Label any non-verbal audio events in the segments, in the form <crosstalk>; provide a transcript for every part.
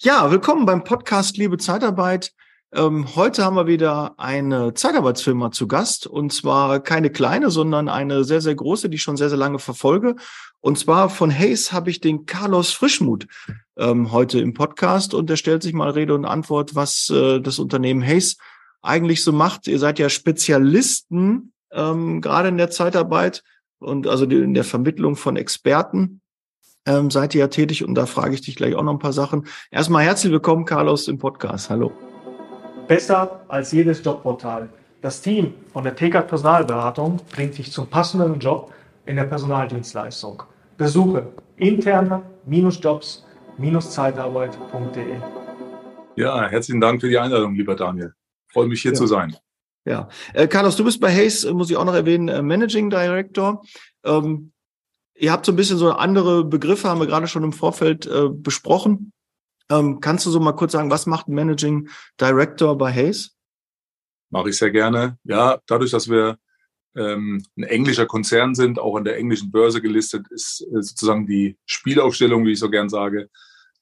Ja, willkommen beim Podcast Liebe Zeitarbeit. Ähm, heute haben wir wieder eine Zeitarbeitsfirma zu Gast und zwar keine kleine, sondern eine sehr, sehr große, die ich schon sehr, sehr lange verfolge. Und zwar von Hayes habe ich den Carlos Frischmuth ähm, heute im Podcast und der stellt sich mal Rede und Antwort, was äh, das Unternehmen Hayes eigentlich so macht. Ihr seid ja Spezialisten, ähm, gerade in der Zeitarbeit und also in der Vermittlung von Experten ähm, seid ihr ja tätig und da frage ich dich gleich auch noch ein paar Sachen. Erstmal herzlich willkommen, Carlos, im Podcast. Hallo. Besser als jedes Jobportal. Das Team von der TK Personalberatung bringt dich zum passenden Job in der Personaldienstleistung. Besuche interne-jobs-zeitarbeit.de. Ja, herzlichen Dank für die Einladung, lieber Daniel. Freue mich hier ja. zu sein. Ja, äh, Carlos, du bist bei Hayes, muss ich auch noch erwähnen, äh, Managing Director. Ähm, Ihr habt so ein bisschen so andere Begriffe, haben wir gerade schon im Vorfeld äh, besprochen. Ähm, kannst du so mal kurz sagen, was macht ein Managing Director bei Hayes? Mache ich sehr gerne. Ja, dadurch, dass wir ähm, ein englischer Konzern sind, auch an der englischen Börse gelistet, ist äh, sozusagen die Spielaufstellung, wie ich so gern sage,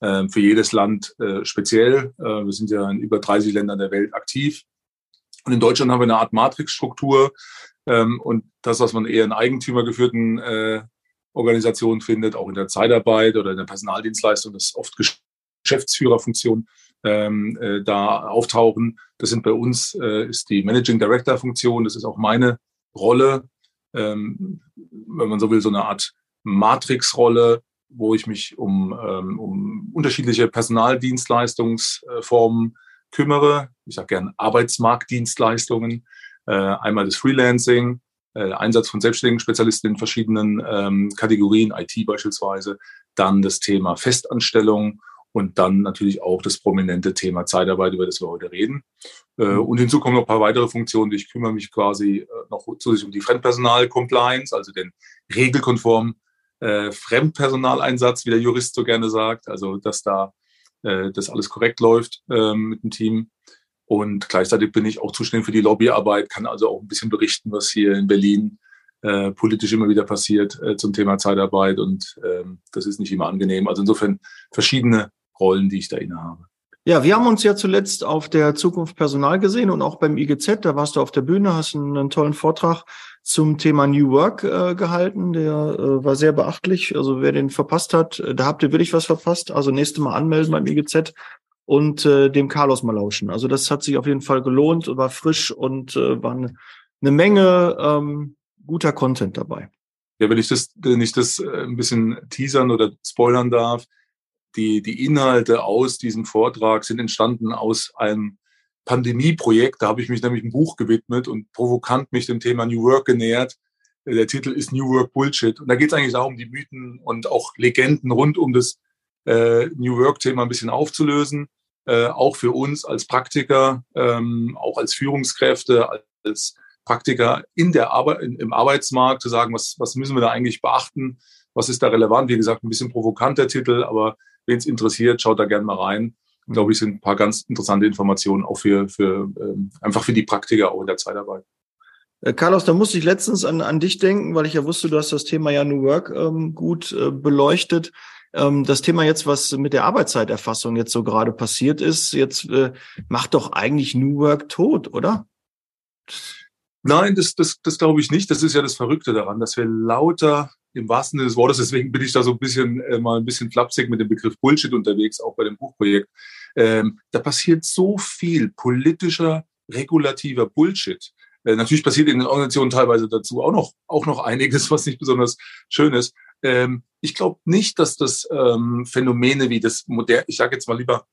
äh, für jedes Land äh, speziell. Äh, wir sind ja in über 30 Ländern der Welt aktiv. Und in Deutschland haben wir eine Art Matrixstruktur. Ähm, und das, was man eher in eigentümergeführten äh, Organisation findet, auch in der Zeitarbeit oder in der Personaldienstleistung, dass oft Geschäftsführerfunktionen ähm, äh, da auftauchen. Das sind bei uns, äh, ist die Managing Director Funktion, das ist auch meine Rolle, ähm, wenn man so will, so eine Art Matrixrolle, wo ich mich um, ähm, um unterschiedliche Personaldienstleistungsformen kümmere. Ich sage gern Arbeitsmarktdienstleistungen. Äh, einmal das Freelancing, äh, Einsatz von selbstständigen Spezialisten in verschiedenen ähm, Kategorien, IT beispielsweise, dann das Thema Festanstellung und dann natürlich auch das prominente Thema Zeitarbeit, über das wir heute reden. Äh, mhm. und hinzu kommen noch ein paar weitere Funktionen. Ich kümmere mich quasi äh, noch zusätzlich um die Fremdpersonal-Compliance, also den regelkonformen äh, Fremdpersonaleinsatz, wie der Jurist so gerne sagt, also dass da das alles korrekt läuft äh, mit dem Team. Und gleichzeitig bin ich auch zuständig für die Lobbyarbeit, kann also auch ein bisschen berichten, was hier in Berlin äh, politisch immer wieder passiert äh, zum Thema Zeitarbeit. Und ähm, das ist nicht immer angenehm. Also insofern verschiedene Rollen, die ich da innehabe. Ja, wir haben uns ja zuletzt auf der Zukunft Personal gesehen und auch beim IGZ. Da warst du auf der Bühne, hast einen, tollen Vortrag zum Thema New Work äh, gehalten. Der äh, war sehr beachtlich. Also wer den verpasst hat, äh, da habt ihr wirklich was verpasst. Also nächste Mal anmelden beim IGZ und äh, dem Carlos mal lauschen. Also das hat sich auf jeden Fall gelohnt, war frisch und äh, war eine, eine Menge ähm, guter Content dabei. Ja, wenn ich das, wenn ich das äh, ein bisschen teasern oder spoilern darf, die, die Inhalte aus diesem Vortrag sind entstanden aus einem Pandemieprojekt. Da habe ich mich nämlich ein Buch gewidmet und provokant mich dem Thema New Work genähert. Der Titel ist New Work Bullshit. Und da geht es eigentlich darum, die Mythen und auch Legenden rund um das äh, New Work-Thema ein bisschen aufzulösen äh, auch für uns als Praktiker, ähm, auch als Führungskräfte, als Praktiker in der Arbeit, im Arbeitsmarkt zu sagen, was, was müssen wir da eigentlich beachten, was ist da relevant. Wie gesagt, ein bisschen provokanter Titel, aber wen es interessiert, schaut da gerne mal rein. Ich glaube, ich sind ein paar ganz interessante Informationen auch für, für ähm, einfach für die Praktiker auch in der Zeitarbeit. Äh, Carlos, da musste ich letztens an, an dich denken, weil ich ja wusste, du hast das Thema ja New Work ähm, gut äh, beleuchtet. Ähm, das Thema jetzt, was mit der Arbeitszeiterfassung jetzt so gerade passiert ist, jetzt äh, macht doch eigentlich New Work tot, oder? Nein, das, das, das glaube ich nicht. Das ist ja das Verrückte daran, dass wir lauter im wahrsten Sinne des Wortes, deswegen bin ich da so ein bisschen äh, mal ein bisschen flapsig mit dem Begriff Bullshit unterwegs, auch bei dem Buchprojekt. Ähm, da passiert so viel politischer, regulativer Bullshit. Äh, natürlich passiert in den Organisationen teilweise dazu auch noch, auch noch einiges, was nicht besonders schön ist. Ähm, ich glaube nicht, dass das ähm, Phänomene wie das moderne, ich sage jetzt mal lieber,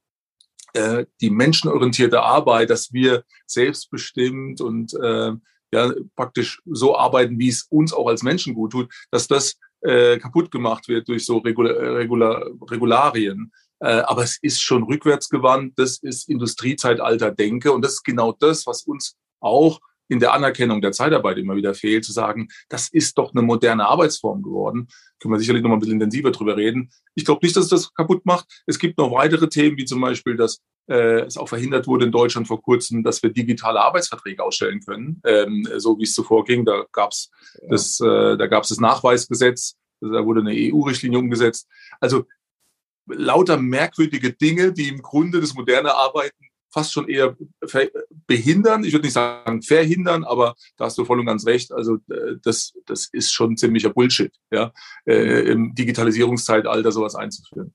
äh, die menschenorientierte Arbeit, dass wir selbstbestimmt und äh, ja praktisch so arbeiten, wie es uns auch als Menschen gut tut, dass das äh, kaputt gemacht wird durch so Regula Regula Regularien. Äh, aber es ist schon rückwärtsgewandt, das ist Industriezeitalter Denke und das ist genau das, was uns auch in der Anerkennung der Zeitarbeit immer wieder fehlt, zu sagen, das ist doch eine moderne Arbeitsform geworden. Können wir sicherlich noch mal ein bisschen intensiver drüber reden. Ich glaube nicht, dass es das kaputt macht. Es gibt noch weitere Themen, wie zum Beispiel, dass äh, es auch verhindert wurde in Deutschland vor kurzem, dass wir digitale Arbeitsverträge ausstellen können, ähm, so wie es zuvor ging. Da gab es ja. das, äh, da gab es das Nachweisgesetz, da wurde eine EU-Richtlinie umgesetzt. Also lauter merkwürdige Dinge, die im Grunde das moderne Arbeiten fast schon eher behindern. Ich würde nicht sagen verhindern, aber da hast du voll und ganz recht. Also äh, das, das ist schon ziemlicher Bullshit, ja, äh, im Digitalisierungszeitalter sowas einzuführen.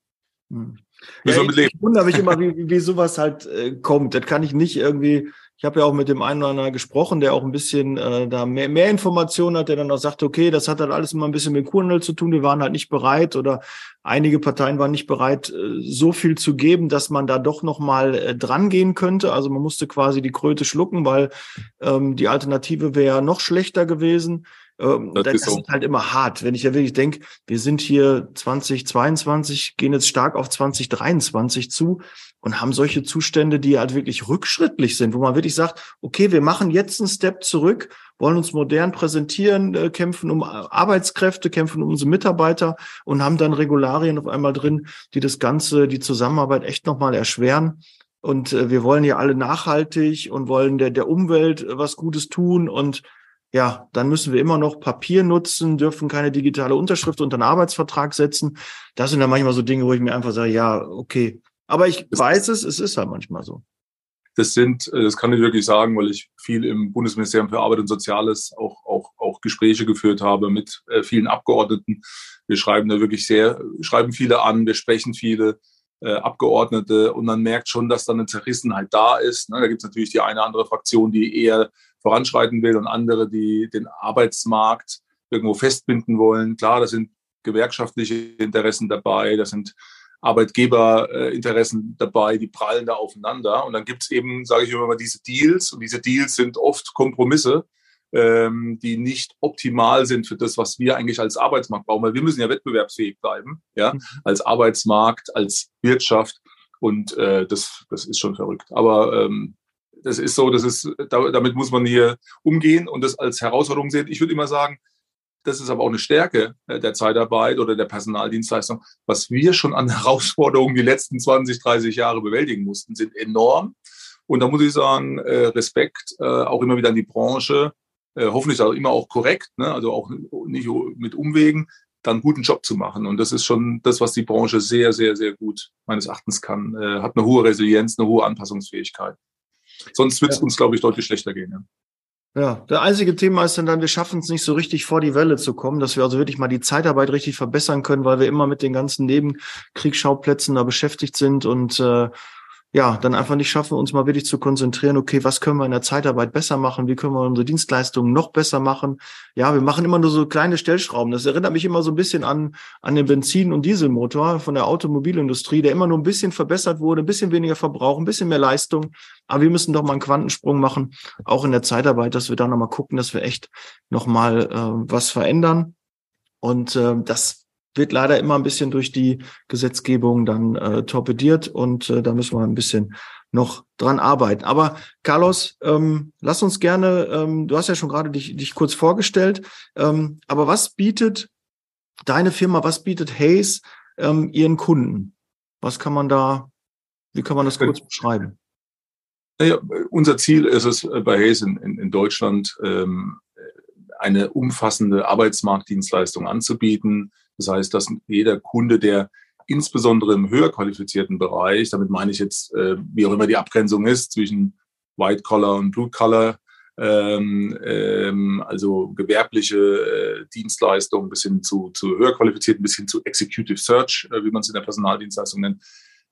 Hm. Ja, ich, ich wundere mich immer, wie, wie sowas halt äh, kommt. Das kann ich nicht irgendwie ich habe ja auch mit dem einen oder anderen gesprochen, der auch ein bisschen äh, da mehr, mehr Informationen hat, der dann auch sagt, okay, das hat halt alles immer ein bisschen mit Kurhandel zu tun. Die waren halt nicht bereit oder einige Parteien waren nicht bereit, äh, so viel zu geben, dass man da doch noch mal äh, dran gehen könnte. Also man musste quasi die Kröte schlucken, weil ähm, die Alternative wäre noch schlechter gewesen. Ähm, das, das ist, so. halt immer hart. Wenn ich ja wirklich denke, wir sind hier 2022, gehen jetzt stark auf 2023 zu und haben solche Zustände, die halt wirklich rückschrittlich sind, wo man wirklich sagt, okay, wir machen jetzt einen Step zurück, wollen uns modern präsentieren, äh, kämpfen um Arbeitskräfte, kämpfen um unsere Mitarbeiter und haben dann Regularien auf einmal drin, die das Ganze, die Zusammenarbeit echt nochmal erschweren. Und äh, wir wollen ja alle nachhaltig und wollen der, der Umwelt was Gutes tun und ja, dann müssen wir immer noch Papier nutzen, dürfen keine digitale Unterschrift unter einen Arbeitsvertrag setzen. Das sind dann manchmal so Dinge, wo ich mir einfach sage, ja, okay. Aber ich weiß es, es ist halt manchmal so. Das sind, äh, das kann ich wirklich sagen, weil ich viel im Bundesministerium für Arbeit und Soziales auch, auch, auch Gespräche geführt habe mit äh, vielen Abgeordneten. Wir schreiben da wirklich sehr, schreiben viele an, wir sprechen viele äh, Abgeordnete und man merkt schon, dass da eine Zerrissenheit da ist. Ne? Da gibt es natürlich die eine oder andere Fraktion, die eher voranschreiten will und andere, die den Arbeitsmarkt irgendwo festbinden wollen. Klar, da sind gewerkschaftliche Interessen dabei, da sind Arbeitgeberinteressen dabei, die prallen da aufeinander. Und dann gibt es eben, sage ich immer mal, diese Deals. Und diese Deals sind oft Kompromisse, ähm, die nicht optimal sind für das, was wir eigentlich als Arbeitsmarkt brauchen. Weil wir müssen ja wettbewerbsfähig bleiben, ja, mhm. als Arbeitsmarkt, als Wirtschaft. Und äh, das, das ist schon verrückt. Aber ähm, das ist so, das ist, damit muss man hier umgehen und das als Herausforderung sehen. Ich würde immer sagen, das ist aber auch eine Stärke äh, der Zeitarbeit oder der Personaldienstleistung. Was wir schon an <laughs> Herausforderungen die letzten 20, 30 Jahre bewältigen mussten, sind enorm. Und da muss ich sagen, äh, Respekt äh, auch immer wieder an die Branche, hoffentlich auch immer auch korrekt, ne? also auch nicht mit Umwegen, dann einen guten Job zu machen. Und das ist schon das, was die Branche sehr, sehr, sehr gut meines Erachtens kann. Hat eine hohe Resilienz, eine hohe Anpassungsfähigkeit. Sonst wird es ja. uns, glaube ich, deutlich schlechter gehen. Ja. Ja, der einzige Thema ist dann, wir schaffen es nicht so richtig vor die Welle zu kommen, dass wir also wirklich mal die Zeitarbeit richtig verbessern können, weil wir immer mit den ganzen Nebenkriegsschauplätzen da beschäftigt sind und äh, ja, dann einfach nicht schaffen, uns mal wirklich zu konzentrieren, okay, was können wir in der Zeitarbeit besser machen, wie können wir unsere Dienstleistungen noch besser machen. Ja, wir machen immer nur so kleine Stellschrauben. Das erinnert mich immer so ein bisschen an, an den Benzin- und Dieselmotor von der Automobilindustrie, der immer nur ein bisschen verbessert wurde, ein bisschen weniger Verbrauch, ein bisschen mehr Leistung. Aber wir müssen doch mal einen Quantensprung machen, auch in der Zeitarbeit, dass wir da nochmal gucken, dass wir echt nochmal äh, was verändern. Und äh, das wird leider immer ein bisschen durch die Gesetzgebung dann äh, torpediert und äh, da müssen wir ein bisschen noch dran arbeiten. Aber Carlos, ähm, lass uns gerne, ähm, du hast ja schon gerade dich, dich kurz vorgestellt, ähm, aber was bietet deine Firma, was bietet Hayes ähm, ihren Kunden? Was kann man da, wie kann man das kurz beschreiben? Naja, unser Ziel ist es äh, bei Hayes in, in, in Deutschland, ähm, eine umfassende Arbeitsmarktdienstleistung anzubieten, das heißt, dass jeder Kunde, der insbesondere im höher qualifizierten Bereich, damit meine ich jetzt, äh, wie auch immer die Abgrenzung ist zwischen White Collar und Blue Collar, ähm, ähm, also gewerbliche äh, Dienstleistungen bis hin zu, zu höher qualifizierten, bis hin zu Executive Search, äh, wie man es in der Personaldienstleistung nennt.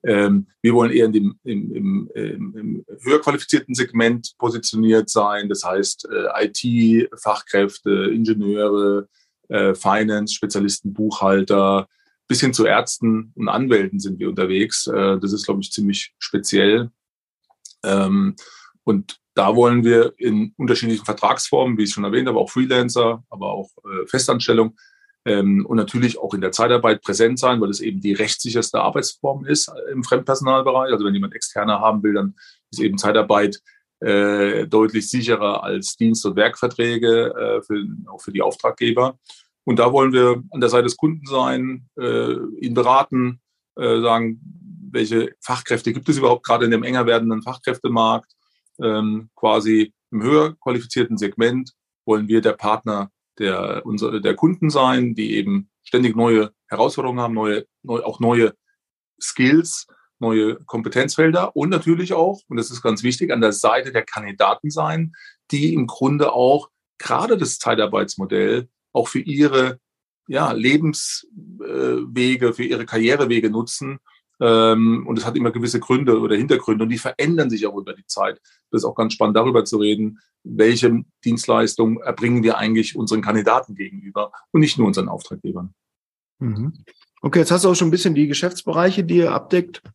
Ähm, wir wollen eher in dem, im, im, im, höher qualifizierten Segment positioniert sein, das heißt äh, IT-Fachkräfte, Ingenieure, äh, Finance, Spezialisten, Buchhalter, bis hin zu Ärzten und Anwälten sind wir unterwegs. Äh, das ist, glaube ich, ziemlich speziell. Ähm, und da wollen wir in unterschiedlichen Vertragsformen, wie ich schon erwähnt habe, auch Freelancer, aber auch äh, Festanstellung ähm, und natürlich auch in der Zeitarbeit präsent sein, weil es eben die rechtssicherste Arbeitsform ist äh, im Fremdpersonalbereich. Also wenn jemand externer haben will, dann ist eben Zeitarbeit äh, deutlich sicherer als Dienst- und Werkverträge äh, für, auch für die Auftraggeber. Und da wollen wir an der Seite des Kunden sein, äh, ihn beraten, äh, sagen, welche Fachkräfte gibt es überhaupt gerade in dem enger werdenden Fachkräftemarkt. Ähm, quasi im höher qualifizierten Segment wollen wir der Partner der, unsere, der Kunden sein, die eben ständig neue Herausforderungen haben, neue, neu, auch neue Skills, neue Kompetenzfelder und natürlich auch, und das ist ganz wichtig, an der Seite der Kandidaten sein, die im Grunde auch gerade das Zeitarbeitsmodell auch für ihre ja, Lebenswege, für ihre Karrierewege nutzen. Ähm, und es hat immer gewisse Gründe oder Hintergründe und die verändern sich auch über die Zeit. Das ist auch ganz spannend, darüber zu reden, welche Dienstleistung erbringen wir eigentlich unseren Kandidaten gegenüber und nicht nur unseren Auftraggebern. Mhm. Okay, jetzt hast du auch schon ein bisschen die Geschäftsbereiche, die ihr abdeckt, äh,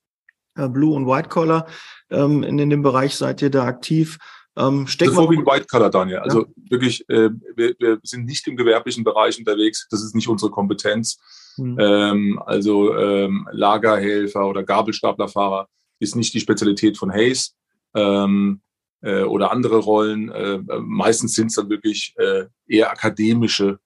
Blue und White Collar. Ähm, in, in dem Bereich seid ihr da aktiv. Ähm, das ist vorwiegend White Collar, Daniel. Also ja. wirklich, äh, wir, wir sind nicht im gewerblichen Bereich unterwegs. Das ist nicht unsere Kompetenz. Mhm. Ähm, also ähm, Lagerhelfer oder Gabelstaplerfahrer ist nicht die Spezialität von Hayes ähm, äh, oder andere Rollen. Äh, meistens sind es dann wirklich äh, eher akademische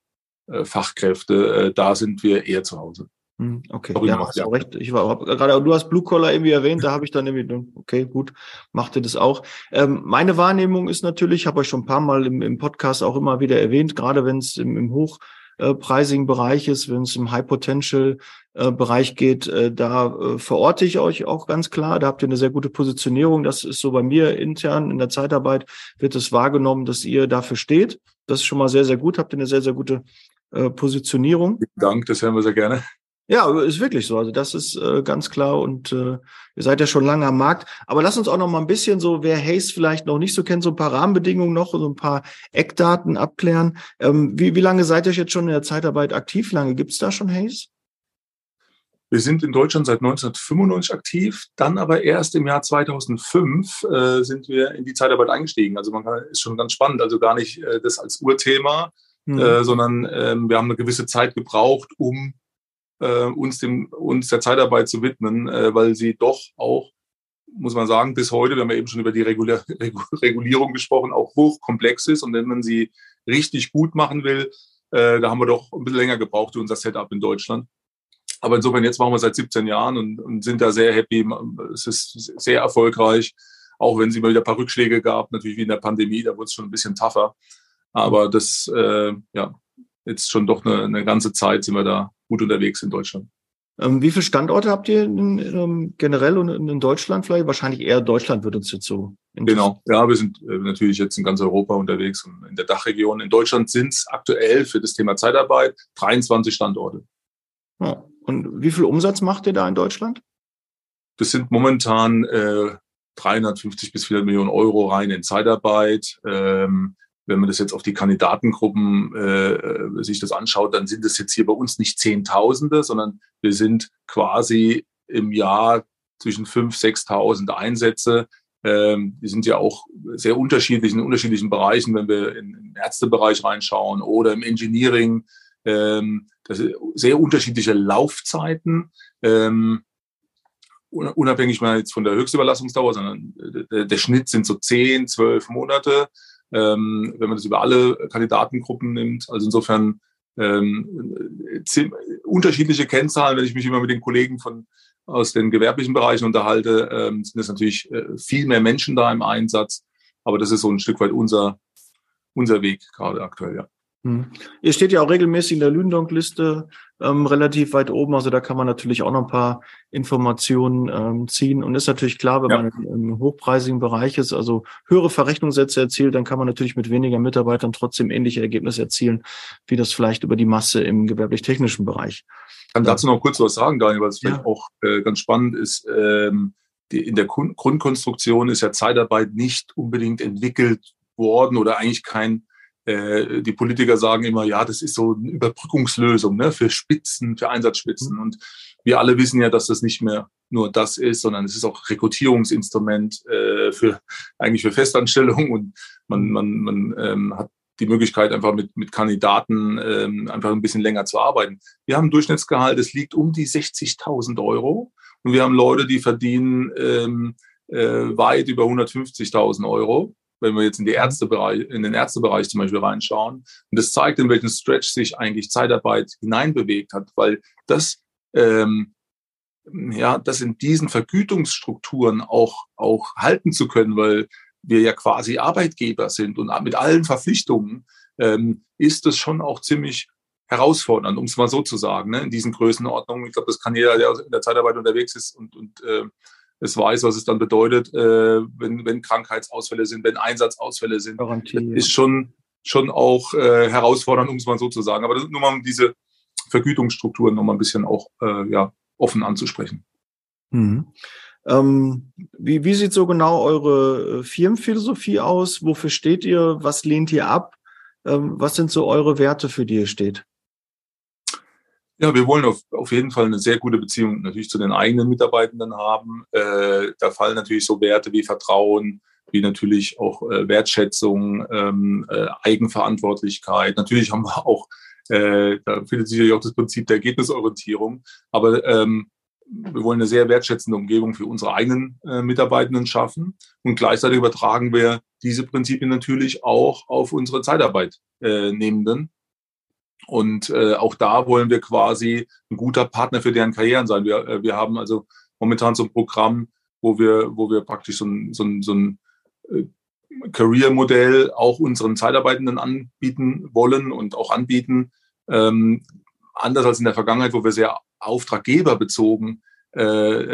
äh, Fachkräfte. Äh, da sind wir eher zu Hause. Hm, okay, Sorry, ja, hast ja. recht. Ich war gerade, du hast Blue Collar irgendwie erwähnt, da habe ich dann irgendwie, okay, gut, macht ihr das auch. Ähm, meine Wahrnehmung ist natürlich, habe euch schon ein paar Mal im, im Podcast auch immer wieder erwähnt, gerade wenn es im, im hochpreisigen Bereich ist, wenn es im High Potential äh, Bereich geht, äh, da äh, verorte ich euch auch ganz klar. Da habt ihr eine sehr gute Positionierung. Das ist so bei mir intern in der Zeitarbeit wird es wahrgenommen, dass ihr dafür steht. Das ist schon mal sehr, sehr gut. Habt ihr eine sehr, sehr gute äh, Positionierung. Vielen Dank, das hören wir sehr gerne. Ja, ist wirklich so. Also das ist äh, ganz klar und äh, ihr seid ja schon lange am Markt. Aber lass uns auch noch mal ein bisschen so, wer Haze vielleicht noch nicht so kennt, so ein paar Rahmenbedingungen noch, so ein paar Eckdaten abklären. Ähm, wie, wie lange seid ihr jetzt schon in der Zeitarbeit aktiv? Lange gibt's da schon Haze? Wir sind in Deutschland seit 1995 aktiv, dann aber erst im Jahr 2005 äh, sind wir in die Zeitarbeit eingestiegen. Also man kann, ist schon ganz spannend, also gar nicht äh, das als Urthema, mhm. äh, sondern äh, wir haben eine gewisse Zeit gebraucht, um äh, uns, dem, uns der Zeitarbeit zu widmen, äh, weil sie doch auch, muss man sagen, bis heute, wir haben ja eben schon über die Regular, <laughs> Regulierung gesprochen, auch hochkomplex ist. Und wenn man sie richtig gut machen will, äh, da haben wir doch ein bisschen länger gebraucht für unser Setup in Deutschland. Aber insofern, jetzt machen wir seit 17 Jahren und, und sind da sehr happy. Es ist sehr erfolgreich, auch wenn es immer wieder ein paar Rückschläge gab, natürlich wie in der Pandemie, da wurde es schon ein bisschen tougher. Aber das, äh, ja, jetzt schon doch eine, eine ganze Zeit sind wir da gut unterwegs in Deutschland. Ähm, wie viele Standorte habt ihr in, in, generell und in, in, Deutschland vielleicht? Wahrscheinlich eher Deutschland wird uns jetzt so. Genau, ja, wir sind äh, natürlich jetzt in ganz Europa unterwegs und in der Dachregion. In Deutschland sind es aktuell für das Thema Zeitarbeit 23 Standorte. Ja. Und wie viel Umsatz macht ihr da in Deutschland? Das sind momentan äh, 350 bis 400 Millionen Euro rein in Zeitarbeit. Ähm, wenn man das jetzt auf die Kandidatengruppen äh, äh, sich das anschaut, dann sind es jetzt hier bei uns nicht Zehntausende, sondern wir sind quasi im Jahr zwischen 5.000, 6.000 Einsätze. Ähm, die sind ja auch sehr unterschiedlich in unterschiedlichen Bereichen, wenn wir in, den Ärztebereich reinschauen oder im Engineering. Ähm, das sind sehr unterschiedliche Laufzeiten. Ähm, unabhängig mal jetzt von der Höchstüberlassungsdauer, sondern der, der Schnitt sind so 10, 12 Monate ähm, wenn man das über alle Kandidatengruppen nimmt. Also insofern ähm, unterschiedliche Kennzahlen, wenn ich mich immer mit den Kollegen von aus den gewerblichen Bereichen unterhalte, ähm, sind es natürlich äh, viel mehr Menschen da im Einsatz. Aber das ist so ein Stück weit unser, unser Weg gerade aktuell, ja. Hm. Ihr steht ja auch regelmäßig in der Lündonk-Liste ähm, relativ weit oben, also da kann man natürlich auch noch ein paar Informationen ähm, ziehen. Und ist natürlich klar, wenn ja. man im hochpreisigen Bereich ist, also höhere Verrechnungssätze erzielt, dann kann man natürlich mit weniger Mitarbeitern trotzdem ähnliche Ergebnisse erzielen, wie das vielleicht über die Masse im gewerblich-technischen Bereich. Ich kann dazu noch kurz was sagen, Daniel, was vielleicht ja. auch äh, ganz spannend ist. Ähm, die, in der Grundkonstruktion ist ja Zeitarbeit nicht unbedingt entwickelt worden oder eigentlich kein äh, die Politiker sagen immer, ja, das ist so eine Überbrückungslösung ne, für Spitzen, für Einsatzspitzen. Und wir alle wissen ja, dass das nicht mehr nur das ist, sondern es ist auch Rekrutierungsinstrument äh, für eigentlich für Festanstellungen und man, man, man ähm, hat die Möglichkeit, einfach mit, mit Kandidaten ähm, einfach ein bisschen länger zu arbeiten. Wir haben ein Durchschnittsgehalt, es liegt um die 60.000 Euro. Und wir haben Leute, die verdienen ähm, äh, weit über 150.000 Euro wenn wir jetzt in, die mhm. Ärztebereich, in den Ärztebereich zum Beispiel reinschauen. Und das zeigt, in welchen Stretch sich eigentlich Zeitarbeit hineinbewegt hat, weil das, ähm, ja, das in diesen Vergütungsstrukturen auch, auch halten zu können, weil wir ja quasi Arbeitgeber sind und mit allen Verpflichtungen, ähm, ist es schon auch ziemlich herausfordern, um es mal so zu sagen, ne, in diesen Größenordnungen. Ich glaube, das kann jeder, der in der Zeitarbeit unterwegs ist und, und äh, es weiß, was es dann bedeutet, äh, wenn, wenn Krankheitsausfälle sind, wenn Einsatzausfälle sind. Garantie, ist schon, schon auch äh, herausfordernd, um es mal so zu sagen. Aber nur mal um diese Vergütungsstrukturen noch mal ein bisschen auch äh, ja, offen anzusprechen. Mhm. Ähm, wie, wie sieht so genau eure äh, Firmenphilosophie aus? Wofür steht ihr? Was lehnt ihr ab? Ähm, was sind so eure Werte, für die ihr steht? Ja, wir wollen auf, auf jeden Fall eine sehr gute Beziehung natürlich zu den eigenen Mitarbeitenden haben. Äh, da fallen natürlich so Werte wie Vertrauen, wie natürlich auch äh, Wertschätzung, ähm, äh, Eigenverantwortlichkeit. Natürlich haben wir auch, äh, da findet sich ja auch das Prinzip der Ergebnisorientierung, aber ähm, wir wollen eine sehr wertschätzende Umgebung für unsere eigenen äh, Mitarbeitenden schaffen und gleichzeitig übertragen wir diese Prinzipien natürlich auch auf unsere Zeitarbeitnehmenden. Äh, und äh, auch da wollen wir quasi ein guter Partner für deren Karrieren sein. Wir, äh, wir haben also momentan so ein Programm, wo wir, wo wir praktisch so ein, so ein, so ein äh, Career-Modell auch unseren Zeitarbeitenden anbieten wollen und auch anbieten. Ähm, anders als in der Vergangenheit, wo wir sehr auftraggeberbezogen äh,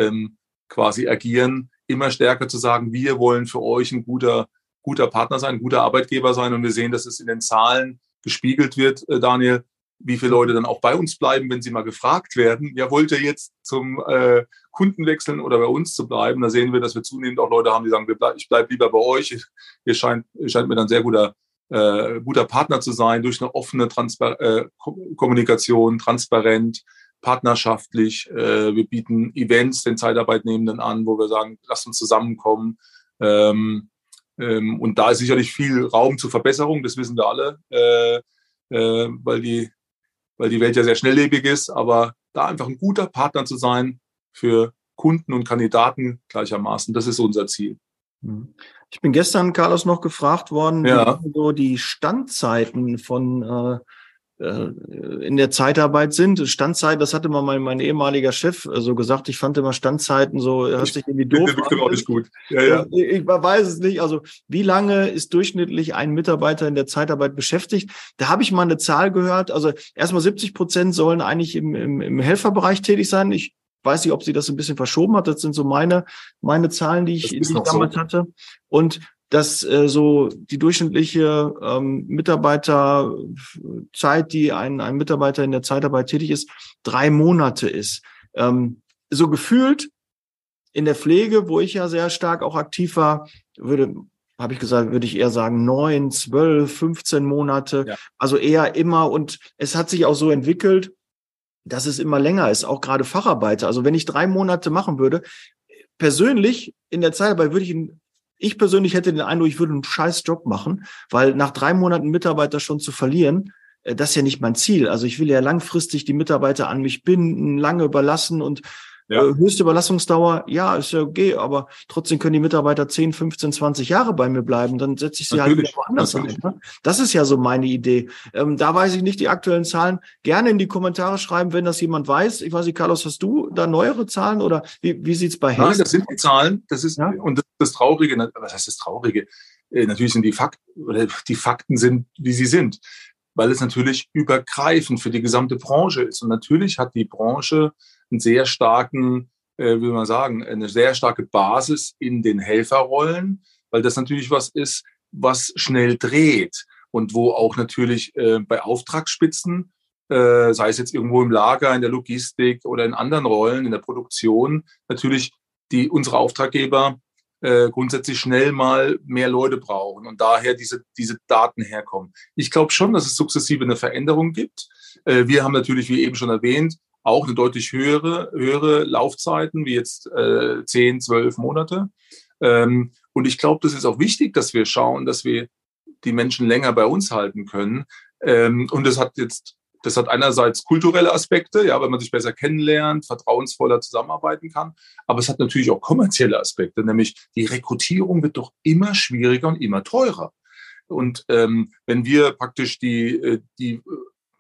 ähm, quasi agieren, immer stärker zu sagen, wir wollen für euch ein guter, guter Partner sein, ein guter Arbeitgeber sein. Und wir sehen, dass es in den Zahlen gespiegelt wird, äh, Daniel, wie viele Leute dann auch bei uns bleiben, wenn sie mal gefragt werden, ja, wollt ihr jetzt zum äh, Kunden wechseln oder bei uns zu bleiben? Da sehen wir, dass wir zunehmend auch Leute haben, die sagen, bleib, ich bleibe lieber bei euch. Ihr scheint, ihr scheint mir dann sehr guter, äh, guter Partner zu sein, durch eine offene Transpar äh, Kommunikation, transparent, partnerschaftlich. Äh, wir bieten Events den Zeitarbeitnehmenden an, wo wir sagen, lasst uns zusammenkommen. Ähm, ähm, und da ist sicherlich viel Raum zur Verbesserung, das wissen wir alle, äh, äh, weil, die, weil die Welt ja sehr schnelllebig ist. Aber da einfach ein guter Partner zu sein für Kunden und Kandidaten gleichermaßen, das ist unser Ziel. Mhm. Ich bin gestern, Carlos, noch gefragt worden, ja. wie so die Standzeiten von äh, äh, in der Zeitarbeit sind. Standzeit, das hatte mal mein, mein ehemaliger Chef äh, so gesagt. Ich fand immer Standzeiten so, hört sich irgendwie doof an. Auch nicht gut. Ja, ja. Ich, ich weiß es nicht. Also wie lange ist durchschnittlich ein Mitarbeiter in der Zeitarbeit beschäftigt? Da habe ich mal eine Zahl gehört. Also erstmal 70 Prozent sollen eigentlich im, im, im Helferbereich tätig sein. Ich weiß nicht, ob sie das ein bisschen verschoben hat. Das sind so meine, meine Zahlen, die ich, die ich damals so. hatte. Und dass äh, so die durchschnittliche ähm, Mitarbeiterzeit, die ein, ein Mitarbeiter in der Zeitarbeit tätig ist, drei Monate ist. Ähm, so gefühlt in der Pflege, wo ich ja sehr stark auch aktiv war, würde habe ich gesagt, würde ich eher sagen neun, zwölf, 15 Monate. Ja. Also eher immer und es hat sich auch so entwickelt, dass es immer länger ist, auch gerade Facharbeiter. Also wenn ich drei Monate machen würde, persönlich in der Zeitarbeit würde ich in ich persönlich hätte den Eindruck, ich würde einen scheiß Job machen, weil nach drei Monaten Mitarbeiter schon zu verlieren, äh, das ist ja nicht mein Ziel. Also ich will ja langfristig die Mitarbeiter an mich binden, lange überlassen und ja. Äh, höchste Überlassungsdauer, ja, ist ja okay, aber trotzdem können die Mitarbeiter 10, 15, 20 Jahre bei mir bleiben. Dann setze ich sie halt natürlich, halt woanders ein. Ne? Das ist ja so meine Idee. Ähm, da weiß ich nicht die aktuellen Zahlen. Gerne in die Kommentare schreiben, wenn das jemand weiß. Ich weiß nicht, Carlos, hast du da neuere Zahlen oder wie, wie sieht's bei Hayes? Nein, das sind die Zahlen. Das ist, ja? und das, das Traurige, was heißt das Traurige? Äh, natürlich sind die Fakten, oder die Fakten sind, wie sie sind weil es natürlich übergreifend für die gesamte Branche ist. Und natürlich hat die Branche einen sehr starken, äh, wie man sagen, eine sehr starke Basis in den Helferrollen, weil das natürlich was ist, was schnell dreht und wo auch natürlich äh, bei Auftragsspitzen, äh, sei es jetzt irgendwo im Lager, in der Logistik oder in anderen Rollen, in der Produktion, natürlich die unsere Auftraggeber äh, grundsätzlich schnell mal mehr Leute brauchen und daher diese, diese Daten herkommen. Ich glaube schon, dass es sukzessive eine Veränderung gibt. Äh, wir haben natürlich, wie eben schon erwähnt, auch eine deutlich höhere, höhere Laufzeiten, wie jetzt äh, 10, 12 Monate. Ähm, und ich glaube, das ist auch wichtig, dass wir schauen, dass wir die Menschen länger bei uns halten können. Ähm, und das hat jetzt, das hat einerseits kulturelle Aspekte, ja, weil man sich besser kennenlernt, vertrauensvoller zusammenarbeiten kann. Aber es hat natürlich auch kommerzielle Aspekte, nämlich die Rekrutierung wird doch immer schwieriger und immer teurer. Und ähm, wenn wir praktisch die, äh, die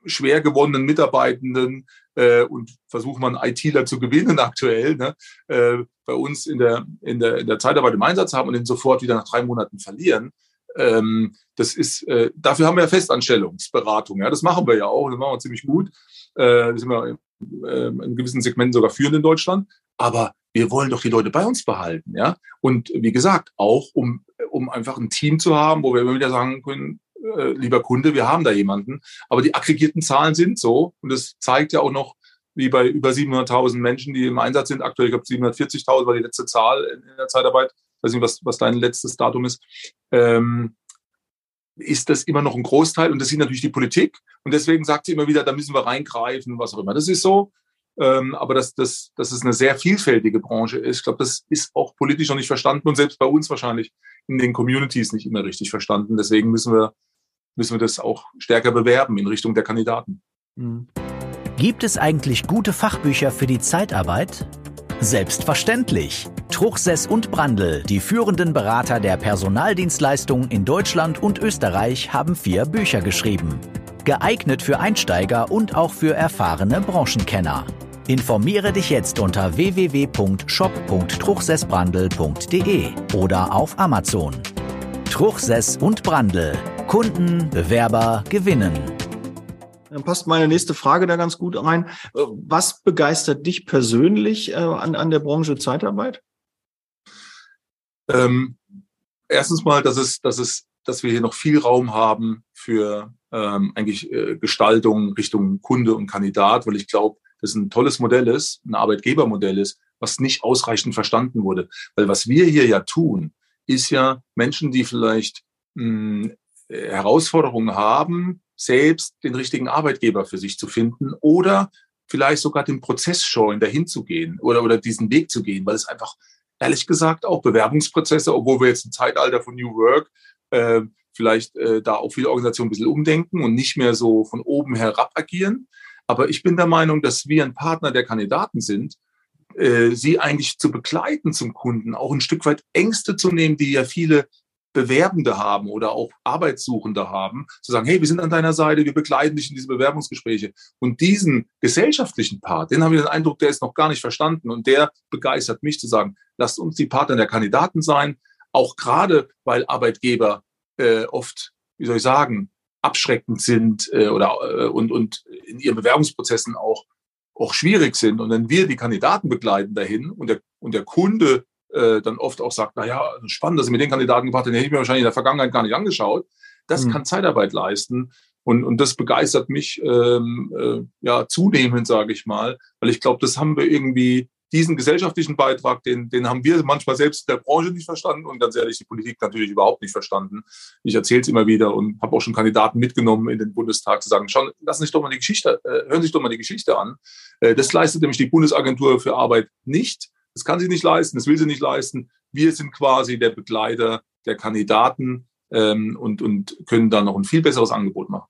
schwer gewonnenen Mitarbeitenden äh, und versuchen man ITler zu gewinnen aktuell, ne, äh, bei uns in der, in, der, in der Zeitarbeit im Einsatz haben und den sofort wieder nach drei Monaten verlieren, ähm, das ist, äh, dafür haben wir ja Festanstellungsberatung. Ja, das machen wir ja auch. Das machen wir ziemlich gut. Äh, das sind wir in, äh, in gewissen Segmenten sogar führend in Deutschland. Aber wir wollen doch die Leute bei uns behalten. Ja, und wie gesagt, auch um, um einfach ein Team zu haben, wo wir immer wieder sagen können, äh, lieber Kunde, wir haben da jemanden. Aber die aggregierten Zahlen sind so. Und das zeigt ja auch noch, wie bei über 700.000 Menschen, die im Einsatz sind. Aktuell, ich glaube, 740.000 war die letzte Zahl in, der Zeitarbeit weiß nicht, was, was dein letztes Datum ist, ähm, ist das immer noch ein Großteil. Und das sieht natürlich die Politik. Und deswegen sagt sie immer wieder, da müssen wir reingreifen, was auch immer. Das ist so. Ähm, aber dass, dass, dass es eine sehr vielfältige Branche ist, ich glaube, das ist auch politisch noch nicht verstanden und selbst bei uns wahrscheinlich in den Communities nicht immer richtig verstanden. Deswegen müssen wir, müssen wir das auch stärker bewerben in Richtung der Kandidaten. Mhm. Gibt es eigentlich gute Fachbücher für die Zeitarbeit? Selbstverständlich. Truchsess und Brandl, die führenden Berater der Personaldienstleistungen in Deutschland und Österreich, haben vier Bücher geschrieben. Geeignet für Einsteiger und auch für erfahrene Branchenkenner. Informiere dich jetzt unter www.shop.truchsessbrandl.de oder auf Amazon. Truchsess und Brandl. Kunden, Bewerber gewinnen. Dann passt meine nächste Frage da ganz gut rein. Äh, was begeistert dich persönlich äh, an, an der Branche Zeitarbeit? Ähm, erstens mal, dass es, dass es, dass wir hier noch viel Raum haben für ähm, eigentlich äh, Gestaltung Richtung Kunde und Kandidat, weil ich glaube, das ein tolles Modell ist, ein Arbeitgebermodell ist, was nicht ausreichend verstanden wurde. Weil was wir hier ja tun, ist ja Menschen, die vielleicht mh, hm, Herausforderungen haben, selbst den richtigen Arbeitgeber für sich zu finden oder vielleicht sogar den Prozess scheuen, dahin zu gehen oder, oder diesen Weg zu gehen, weil es einfach, ehrlich gesagt, auch Bewerbungsprozesse, obwohl wir jetzt im Zeitalter von New Work äh, vielleicht äh, da auch viele Organisationen ein bisschen umdenken und nicht mehr so von oben herab agieren. Aber ich bin der Meinung, dass wir ein Partner der Kandidaten sind, äh, sie eigentlich zu begleiten zum Kunden, auch ein Stück weit Ängste zu nehmen, die ja viele Bewerbende haben oder auch Arbeitssuchende haben, zu sagen, hey, wir sind an deiner Seite, wir begleiten dich in diese Bewerbungsgespräche. Und diesen gesellschaftlichen Part, den haben wir den Eindruck, der ist noch gar nicht verstanden und der begeistert mich zu sagen, lasst uns die Partner der Kandidaten sein, auch gerade weil Arbeitgeber äh, oft, wie soll ich sagen, abschreckend sind äh, oder äh, und, und in ihren Bewerbungsprozessen auch auch schwierig sind. Und wenn wir die Kandidaten begleiten dahin und der, und der Kunde äh, dann oft auch sagt, naja, spannend, dass Sie mit den Kandidaten gebracht haben, den hätte ich mir wahrscheinlich in der Vergangenheit gar nicht angeschaut. Das mhm. kann Zeitarbeit leisten. Und, und das begeistert mich ähm, äh, ja zunehmend, sage ich mal, weil ich glaube, das haben wir irgendwie, diesen gesellschaftlichen Beitrag, den, den haben wir manchmal selbst in der Branche nicht verstanden und ganz ehrlich, die Politik natürlich überhaupt nicht verstanden. Ich erzähle es immer wieder und habe auch schon Kandidaten mitgenommen in den Bundestag zu sagen, schauen, lassen sich doch mal die Geschichte, äh, hören sich doch mal die Geschichte an. Äh, das leistet nämlich die Bundesagentur für Arbeit nicht. Das kann sie nicht leisten, das will sie nicht leisten. Wir sind quasi der Begleiter der Kandidaten ähm, und, und können dann noch ein viel besseres Angebot machen.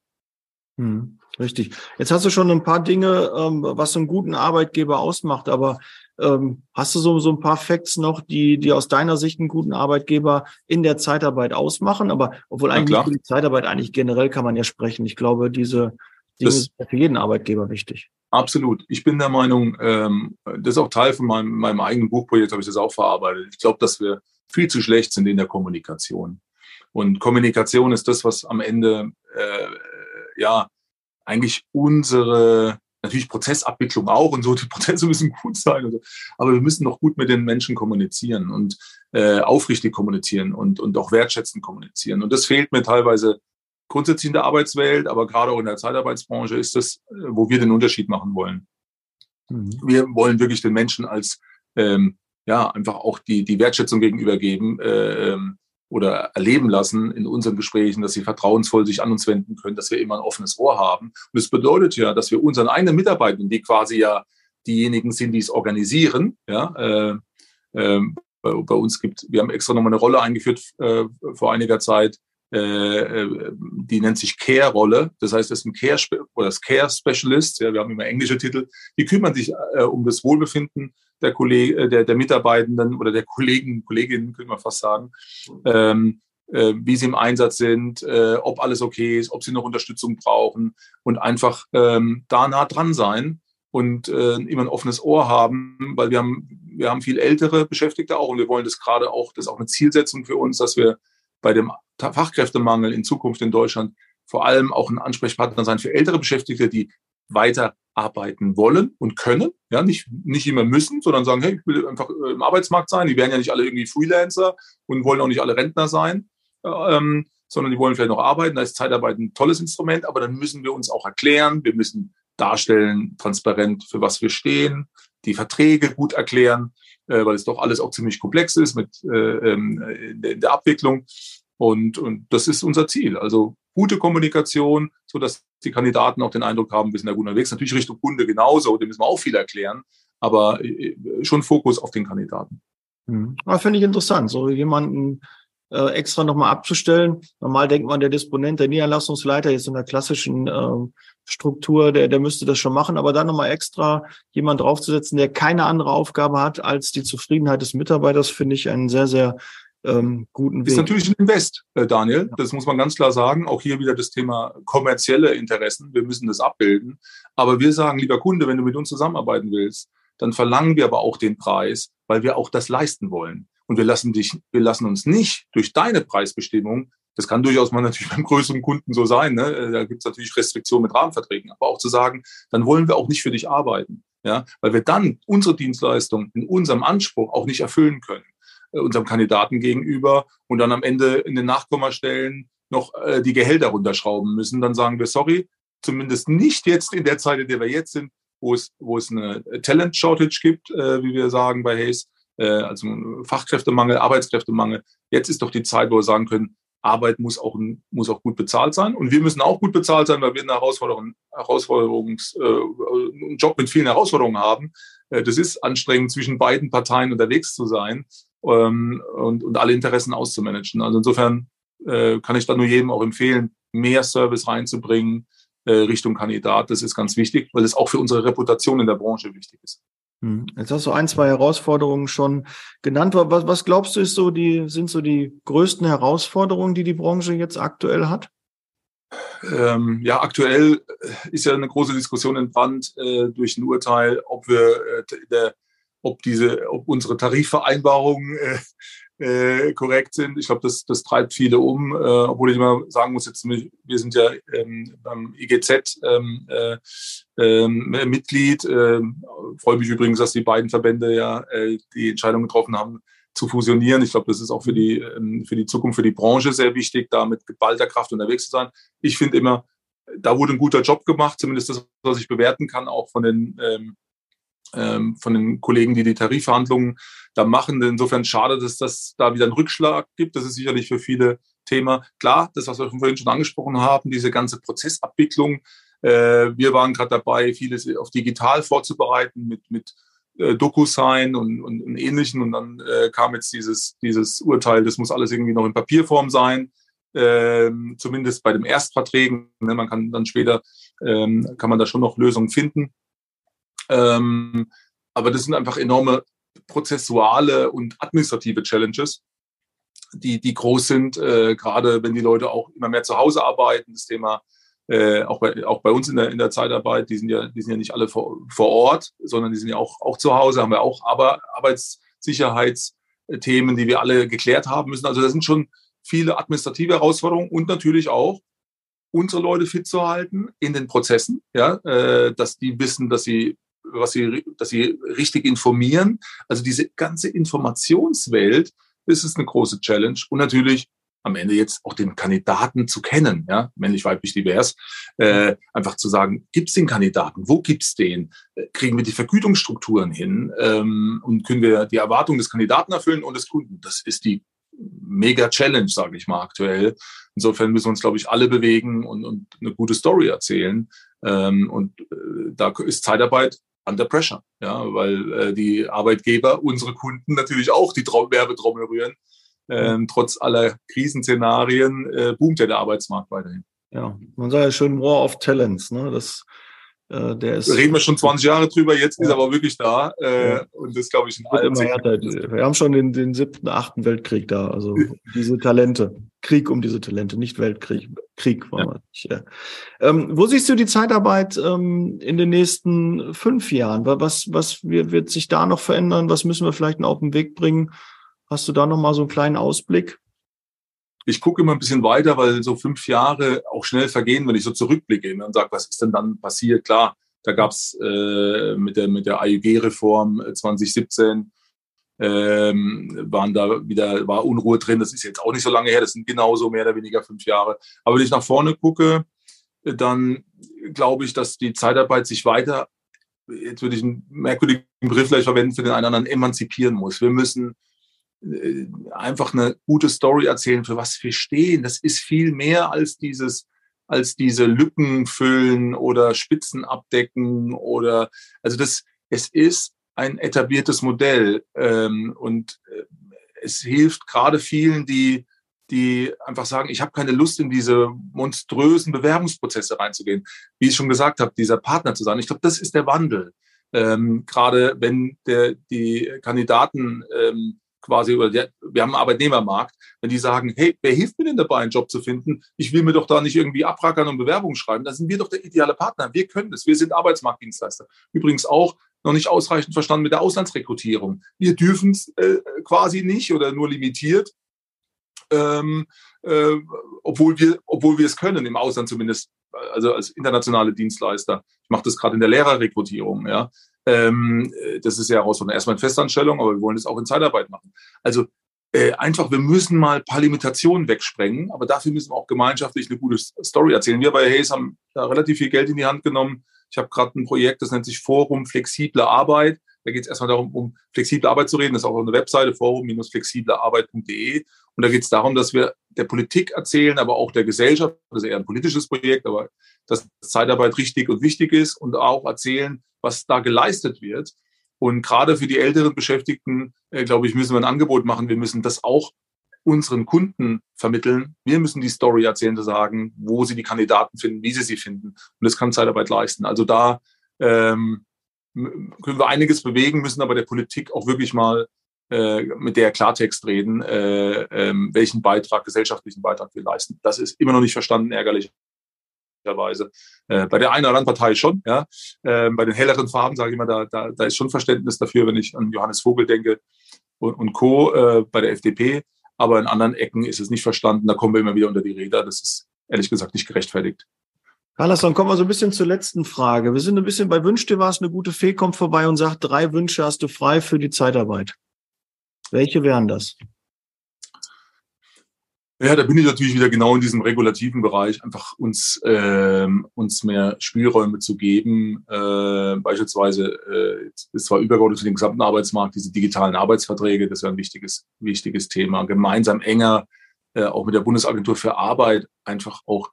Hm, richtig. Jetzt hast du schon ein paar Dinge, ähm, was einen guten Arbeitgeber ausmacht, aber ähm, hast du so, so ein paar Facts noch, die, die aus deiner Sicht einen guten Arbeitgeber in der Zeitarbeit ausmachen? Aber obwohl eigentlich für die Zeitarbeit eigentlich generell kann man ja sprechen. Ich glaube, diese Das, sind für jeden Arbeitgeber wichtig. Absolut. Ich bin der Meinung, ähm, das ist auch Teil von meinem, meinem eigenen Buchprojekt, habe ich das auch verarbeitet. Ich glaube, dass wir viel zu schlecht sind in der Kommunikation. Und Kommunikation ist das, was am Ende äh, ja eigentlich unsere natürlich Prozessabwicklung auch und so. Die <laughs> Prozesse müssen gut sein, und so. aber wir müssen doch gut mit den Menschen kommunizieren und äh, aufrichtig kommunizieren und und auch wertschätzend kommunizieren. Und das fehlt mir teilweise grundsätzlich in der Arbeitswelt, aber gerade auch in der Zeitarbeitsbranche ist das, äh, wo wir den Unterschied machen wollen. Mhm. Wir wollen wirklich den Menschen als ähm, ja einfach auch die die Wertschätzung gegenübergeben äh, ähm, oder erleben lassen in unseren Gesprächen, dass sie vertrauensvoll sich an uns wenden können, dass wir immer ein offenes Ohr haben. Und das bedeutet ja, dass wir unseren eigenen Mitarbeitern, die quasi ja diejenigen sind, die es organisieren, ja, äh, äh, bei uns gibt, wir haben extra nochmal eine Rolle eingeführt äh, vor einiger Zeit, äh, äh, die nennt sich Care-Rolle. Das heißt, das ist ein Care oder das Care-Specialist. Ja, wir haben immer englische Titel. Die kümmern sich äh, um das Wohlbefinden der Kollegen, äh, der, der Mitarbeitenden oder der Kollegen, Kolleginnen, können wir fast sagen. Ähm, äh, wie sie im Einsatz sind, äh, ob alles okay ist, ob sie noch Unterstützung brauchen und einfach ähm, da nah dran sein und äh, immer ein offenes Ohr haben, weil wir haben, wir haben viel ältere Beschäftigte auch und wir wollen das gerade auch, das ist auch eine Zielsetzung für uns, dass wir bei dem Fachkräftemangel in Zukunft in Deutschland vor allem auch ein Ansprechpartner sein für ältere Beschäftigte, die weiter arbeiten wollen und können, ja, nicht, nicht immer müssen, sondern sagen, hey, ich will einfach äh, im Arbeitsmarkt sein. Die werden ja nicht alle irgendwie Freelancer und wollen auch nicht alle Rentner sein, ähm, sondern die wollen vielleicht noch arbeiten. Da ist Zeitarbeit ein tolles Instrument, aber dann müssen wir uns auch erklären. Wir müssen darstellen, transparent, für was wir stehen, die Verträge gut erklären, äh, weil es doch alles auch ziemlich komplex ist mit äh, ähm, in, der, der Abwicklung. Und, und das ist unser Ziel. Also gute Kommunikation, so dass die Kandidaten auch den Eindruck haben, wir sind da gut unterwegs. Natürlich Richtung Kunde genauso, dem müssen wir auch viel erklären, aber äh, schon Fokus auf den Kandidaten. Mhm. Finde ich interessant, so jemanden äh, extra nochmal abzustellen. Normal denkt man, der Disponent, der Niederlassungsleiter jetzt in der klassischen äh, Struktur, der, der müsste das schon machen, aber dann nochmal extra jemand draufzusetzen, der keine andere Aufgabe hat als die Zufriedenheit des Mitarbeiters, finde ich einen sehr, sehr ähm, guten Weg. Ist natürlich ein Invest, äh, Daniel. Ja. Das muss man ganz klar sagen. Auch hier wieder das Thema kommerzielle Interessen. Wir müssen das abbilden. Aber wir sagen, lieber Kunde, wenn du mit uns zusammenarbeiten willst, dann verlangen wir aber auch den Preis, weil wir auch das leisten wollen. Und wir lassen dich, wir lassen uns nicht durch deine Preisbestimmung, das kann durchaus mal natürlich <laughs> beim größeren Kunden so sein, ne? Da gibt es natürlich Restriktionen mit Rahmenverträgen, aber auch zu sagen, dann wollen wir auch nicht für dich arbeiten, ja, weil wir dann unsere Dienstleistung in unserem Anspruch auch nicht erfüllen können. Äh, unserem Kandidaten gegenüber und dann am Ende in den Nachkommastellen noch äh, die Gehälter runterschrauben müssen, dann sagen wir, sorry, zumindest nicht jetzt in der Zeit, in der wir jetzt sind, wo es, wo es eine Talent Shortage gibt, äh, wie wir sagen bei Hayes, also Fachkräftemangel, Arbeitskräftemangel. Jetzt ist doch die Zeit, wo wir sagen können, Arbeit muss auch, muss auch gut bezahlt sein. Und wir müssen auch gut bezahlt sein, weil wir eine Herausforderung, Herausforderungs, äh, einen Job mit vielen Herausforderungen haben. Äh, das ist anstrengend, zwischen beiden Parteien unterwegs zu sein ähm, und, und alle Interessen auszumanagen. Also insofern äh, kann ich da nur jedem auch empfehlen, mehr Service reinzubringen äh, Richtung Kandidat. Das ist ganz wichtig, weil es auch für unsere Reputation in der Branche wichtig ist. Hm. Jetzt hast du ein, zwei Herausforderungen schon genannt. Was, was glaubst du, ist so die, sind so die größten Herausforderungen, die die Branche jetzt aktuell hat? Ähm, ja, aktuell ist ja eine große Diskussion entbrannt äh, durch ein Urteil, ob wir äh, der ob diese, ob unsere Tarifvereinbarungen äh, äh, korrekt sind. Ich glaube, das, das treibt viele um, äh, obwohl ich immer sagen muss, jetzt, wir sind ja ähm, beim IGZ ähm, äh, ähm, Mitglied. Äh, freue mich übrigens, dass die beiden Verbände ja äh, die Entscheidung getroffen haben, zu fusionieren. Ich glaube, das ist auch für die, ähm, für die Zukunft, für die Branche sehr wichtig, da mit geballter Kraft unterwegs zu sein. Ich finde immer, da wurde ein guter Job gemacht, zumindest das, was ich bewerten kann, auch von den ähm, ähm, von den Kollegen, die die Tarifverhandlungen da machen. Insofern schade, dass das da wieder einen Rückschlag gibt. Das ist sicherlich für viele Thema. Klar, das, was wir vorhin schon angesprochen haben, diese ganze Prozessabwicklung. Äh, wir waren gerade dabei, vieles auf digital vorzubereiten mit, mit äh, DocuSign und, und, und Ähnlichen. Und dann äh, kam jetzt dieses, dieses Urteil, das muss alles irgendwie noch in Papierform sein. Ähm, zumindest bei den Erstverträgen. Ne, man kann dann später, ähm, kann man da schon noch Lösungen finden. Ähm, aber das sind einfach enorme prozessuale und administrative Challenges, die, die groß sind, äh, gerade wenn die Leute auch immer mehr zu Hause arbeiten. Das Thema äh, auch, bei, auch bei uns in der, in der Zeitarbeit, die sind ja, die sind ja nicht alle vor, vor Ort, sondern die sind ja auch, auch zu Hause, haben wir auch aber Arbeitssicherheitsthemen, die wir alle geklärt haben müssen. Also das sind schon viele administrative Herausforderungen und natürlich auch unsere Leute fit zu halten in den Prozessen, ja, äh, dass die wissen, dass sie was sie, dass sie richtig informieren. Also diese ganze Informationswelt, ist eine große Challenge. Und natürlich am Ende jetzt auch den Kandidaten zu kennen, ja, männlich, weiblich, divers, äh, einfach zu sagen, gibt's den Kandidaten, wo gibt's den, äh, kriegen wir die Vergütungsstrukturen hin ähm, und können wir die Erwartungen des Kandidaten erfüllen und des Kunden. Das ist die mega Challenge, sage ich mal aktuell. Insofern müssen wir uns, glaube ich, alle bewegen und, und eine gute Story erzählen. Ähm, und äh, da ist Zeitarbeit under pressure, ja, weil äh, die Arbeitgeber, unsere Kunden natürlich auch die Traum Werbetrommel rühren. Ähm, trotz aller Krisenszenarien äh, boomt ja der Arbeitsmarkt weiterhin. Ja, man sagt ja schön War of Talents, ne? Das äh, der ist, Reden wir schon 20 Jahre drüber, jetzt ja. ist er aber wirklich da. Äh, ja. Und das glaube ich in allen Wir haben schon den, den siebten, achten Weltkrieg da. Also <laughs> diese Talente. Krieg um diese Talente, nicht Weltkrieg. Krieg war ja. nicht. Ja. Ähm, wo siehst du die Zeitarbeit ähm, in den nächsten fünf Jahren? Was, was wird sich da noch verändern? Was müssen wir vielleicht noch auf den Weg bringen? Hast du da noch mal so einen kleinen Ausblick? Ich gucke immer ein bisschen weiter, weil so fünf Jahre auch schnell vergehen, wenn ich so zurückblicke und sage, was ist denn dann passiert? Klar, da gab es äh, mit der, mit der AEG-Reform 2017 ähm, waren da wieder, war Unruhe drin. Das ist jetzt auch nicht so lange her, das sind genauso mehr oder weniger fünf Jahre. Aber wenn ich nach vorne gucke, dann glaube ich, dass die Zeitarbeit sich weiter, jetzt würde ich einen merkwürdigen Begriff vielleicht verwenden, für den einen oder anderen emanzipieren muss. Wir müssen äh, einfach eine gute Story erzählen, für was wir stehen. Das ist viel mehr als dieses, als diese Lücken füllen oder Spitzen abdecken oder, also das, es ist ein etabliertes Modell ähm, und äh, es hilft gerade vielen, die die einfach sagen, ich habe keine Lust, in diese monströsen Bewerbungsprozesse reinzugehen. Wie ich schon gesagt habe, dieser Partner zu sein. Ich glaube, das ist der Wandel. Ähm, gerade wenn der, die Kandidaten ähm, quasi, oder der, wir haben einen Arbeitnehmermarkt, wenn die sagen, hey, wer hilft mir denn dabei, einen Job zu finden? Ich will mir doch da nicht irgendwie abrackern und Bewerbungen schreiben. Da sind wir doch der ideale Partner. Wir können das. Wir sind Arbeitsmarktdienstleister. Übrigens auch noch nicht ausreichend verstanden mit der Auslandsrekrutierung. Wir dürfen es äh, quasi nicht oder nur limitiert, ähm, äh, obwohl wir, obwohl wir es können im Ausland zumindest, also als internationale Dienstleister. Ich mache das gerade in der Lehrerrekrutierung, ja. Ähm, das ist ja herausfordernd. Erstmal in Festanstellung, aber wir wollen das auch in Zeitarbeit machen. Also äh, einfach, wir müssen mal ein paar Limitationen wegsprengen, aber dafür müssen wir auch gemeinschaftlich eine gute Story erzählen. Wir bei Hayes haben da relativ viel Geld in die Hand genommen. Ich habe gerade ein Projekt, das nennt sich Forum Flexible Arbeit. Da geht es erstmal darum, um flexible Arbeit zu reden. Das ist auch der Webseite forum-flexiblearbeit.de. Und da geht es darum, dass wir der Politik erzählen, aber auch der Gesellschaft, das ist eher ein politisches Projekt, aber dass Zeitarbeit richtig und wichtig ist und auch erzählen, was da geleistet wird. Und gerade für die älteren Beschäftigten, äh, glaube ich, müssen wir ein Angebot machen. Wir müssen das auch unseren Kunden vermitteln. Wir müssen die Story erzählen, zu sagen, wo sie die Kandidaten finden, wie sie sie finden. Und das kann Zeitarbeit leisten. Also da ähm, können wir einiges bewegen, müssen aber der Politik auch wirklich mal äh, mit der Klartext reden, äh, ähm, welchen Beitrag, gesellschaftlichen Beitrag wir leisten. Das ist immer noch nicht verstanden, ärgerlich. Äh, bei der einen oder anderen Partei schon, ja. Äh, bei den helleren Farben sage ich immer, da, da, da ist schon Verständnis dafür, wenn ich an Johannes Vogel denke und, und Co. Äh, bei der FDP. Aber in anderen Ecken ist es nicht verstanden. Da kommen wir immer wieder unter die Räder. Das ist ehrlich gesagt nicht gerechtfertigt. Carlos, dann kommen wir so ein bisschen zur letzten Frage. Wir sind ein bisschen bei Wünsch dir was. Eine gute Fee kommt vorbei und sagt, drei Wünsche hast du frei für die Zeitarbeit. Welche wären das? Ja, da bin ich natürlich wieder genau in diesem regulativen Bereich, einfach uns, äh, uns mehr Spielräume zu geben. Äh, beispielsweise äh, ist zwar übergeordnet für den gesamten Arbeitsmarkt diese digitalen Arbeitsverträge, das wäre ein wichtiges, wichtiges Thema. Gemeinsam enger, äh, auch mit der Bundesagentur für Arbeit, einfach auch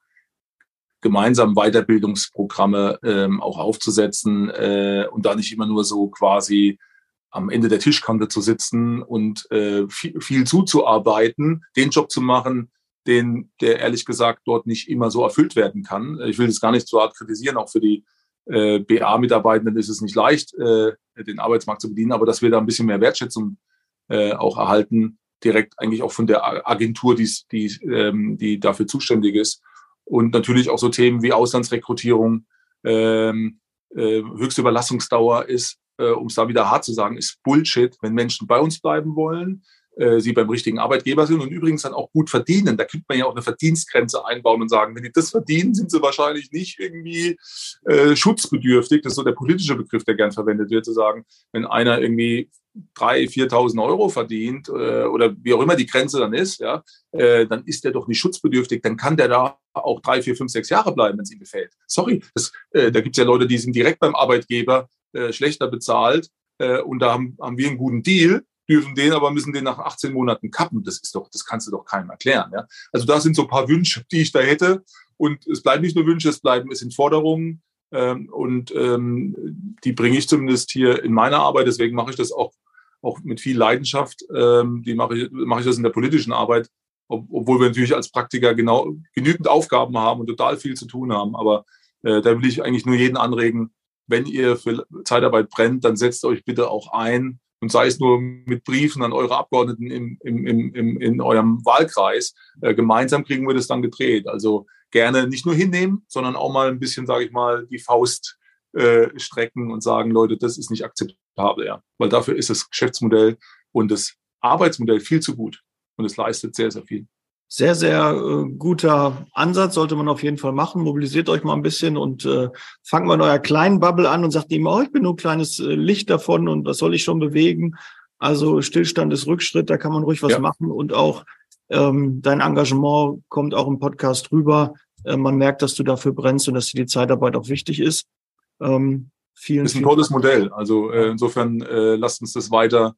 gemeinsam Weiterbildungsprogramme ähm, auch aufzusetzen äh, und da nicht immer nur so quasi am Ende der Tischkante zu sitzen und äh, viel, viel zuzuarbeiten, den Job zu machen, den, der ehrlich gesagt dort nicht immer so erfüllt werden kann. Ich will das gar nicht so hart kritisieren, auch für die äh, BA-Mitarbeitenden ist es nicht leicht, äh, den Arbeitsmarkt zu bedienen, aber dass wir da ein bisschen mehr Wertschätzung äh, auch erhalten, direkt eigentlich auch von der Agentur, die, die, ähm, die dafür zuständig ist und natürlich auch so Themen wie Auslandsrekrutierung, ähm, äh, höchste Überlassungsdauer ist, äh, um es da wieder hart zu sagen, ist Bullshit, wenn Menschen bei uns bleiben wollen, äh, sie beim richtigen Arbeitgeber sind und übrigens dann auch gut verdienen. Da könnte man ja auch eine Verdienstgrenze einbauen und sagen, wenn die das verdienen, sind sie wahrscheinlich nicht irgendwie äh, schutzbedürftig. Das ist so der politische Begriff, der gern verwendet wird, zu sagen, wenn einer irgendwie 3.000, 4.000 Euro verdient äh, oder wie auch immer die Grenze dann ist, ja, äh, dann ist der doch nicht schutzbedürftig, dann kann der da auch drei, vier, fünf, sechs Jahre bleiben, wenn es ihm gefällt. Sorry, das, äh, da gibt es ja Leute, die sind direkt beim Arbeitgeber äh, schlechter bezahlt äh, und da haben, haben wir einen guten Deal dürfen den aber müssen den nach 18 Monaten kappen. Das ist doch, das kannst du doch keinem erklären. Ja? Also da sind so ein paar Wünsche, die ich da hätte. Und es bleiben nicht nur Wünsche, es bleiben, es sind Forderungen. Ähm, und ähm, die bringe ich zumindest hier in meiner Arbeit. Deswegen mache ich das auch, auch mit viel Leidenschaft. Ähm, die mache ich, mache ich das in der politischen Arbeit, ob, obwohl wir natürlich als Praktiker genau genügend Aufgaben haben und total viel zu tun haben. Aber äh, da will ich eigentlich nur jeden anregen, wenn ihr für Zeitarbeit brennt, dann setzt euch bitte auch ein und sei es nur mit Briefen an eure Abgeordneten im, im, im, im, in eurem Wahlkreis. Äh, gemeinsam kriegen wir das dann gedreht. Also gerne nicht nur hinnehmen, sondern auch mal ein bisschen, sage ich mal, die Faust äh, strecken und sagen, Leute, das ist nicht akzeptabel, ja. Weil dafür ist das Geschäftsmodell und das Arbeitsmodell viel zu gut und es leistet sehr, sehr viel. Sehr, sehr äh, guter Ansatz, sollte man auf jeden Fall machen. Mobilisiert euch mal ein bisschen und äh, fangt mal in eurer kleinen Bubble an und sagt ihm, oh, ich bin nur ein kleines äh, Licht davon und was soll ich schon bewegen? Also Stillstand ist Rückschritt, da kann man ruhig was ja. machen und auch ähm, dein Engagement kommt auch im Podcast rüber. Äh, man merkt, dass du dafür brennst und dass dir die Zeitarbeit auch wichtig ist. Ähm, vielen, ist ein tolles Modell. Also äh, insofern äh, lasst uns das weiter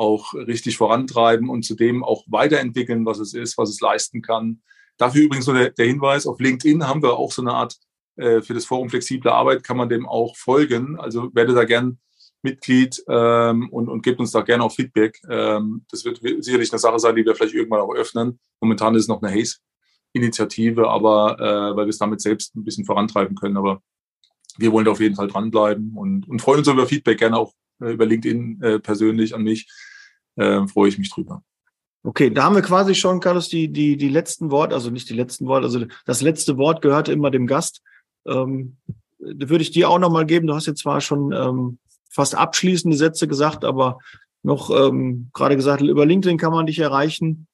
auch richtig vorantreiben und zudem auch weiterentwickeln, was es ist, was es leisten kann. Dafür übrigens nur der, der Hinweis, auf LinkedIn haben wir auch so eine Art, äh, für das Forum Flexible Arbeit kann man dem auch folgen. Also werde da gern Mitglied ähm, und, und gebt uns da gerne auch Feedback. Ähm, das wird sicherlich eine Sache sein, die wir vielleicht irgendwann auch öffnen. Momentan ist es noch eine Haze-Initiative, aber äh, weil wir es damit selbst ein bisschen vorantreiben können. Aber wir wollen da auf jeden Fall dranbleiben und, und freuen uns über Feedback, gerne auch äh, über LinkedIn äh, persönlich an mich äh, freue ich mich drüber. Okay, da haben wir quasi schon, Carlos, die, die, die letzten Worte, also nicht die letzten Worte, also das letzte Wort gehörte immer dem Gast. Ähm, würde ich dir auch nochmal geben. Du hast jetzt zwar schon ähm, fast abschließende Sätze gesagt, aber noch ähm, gerade gesagt, über LinkedIn kann man dich erreichen.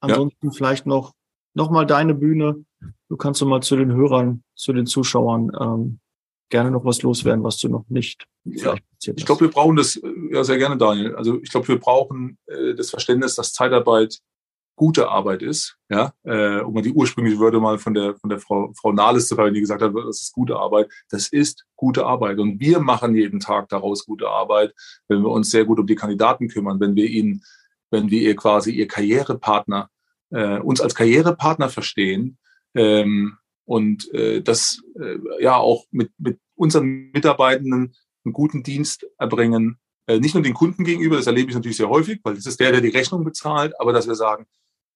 Ansonsten ja. vielleicht noch, noch mal deine Bühne. Du kannst noch mal zu den Hörern, zu den Zuschauern ähm, gerne noch was loswerden, was du noch nicht. Ja, ich glaube, wir brauchen das äh, ja sehr gerne, Daniel. Also ich glaube, wir brauchen äh, das Verständnis, dass Zeitarbeit gute Arbeit ist. Ja, äh, um mal die ursprüngliche Wörter mal von der von der Frau Frau Nahles zu hören, die gesagt hat, das ist gute Arbeit. Das ist gute Arbeit und wir machen jeden Tag daraus gute Arbeit, wenn wir uns sehr gut um die Kandidaten kümmern, wenn wir ihnen, wenn wir ihr quasi ihr Karrierepartner äh, uns als Karrierepartner verstehen. Ähm, und äh, das äh, ja auch mit, mit unseren Mitarbeitenden einen guten Dienst erbringen, äh, nicht nur den Kunden gegenüber, das erlebe ich natürlich sehr häufig, weil das ist der, der die Rechnung bezahlt, aber dass wir sagen,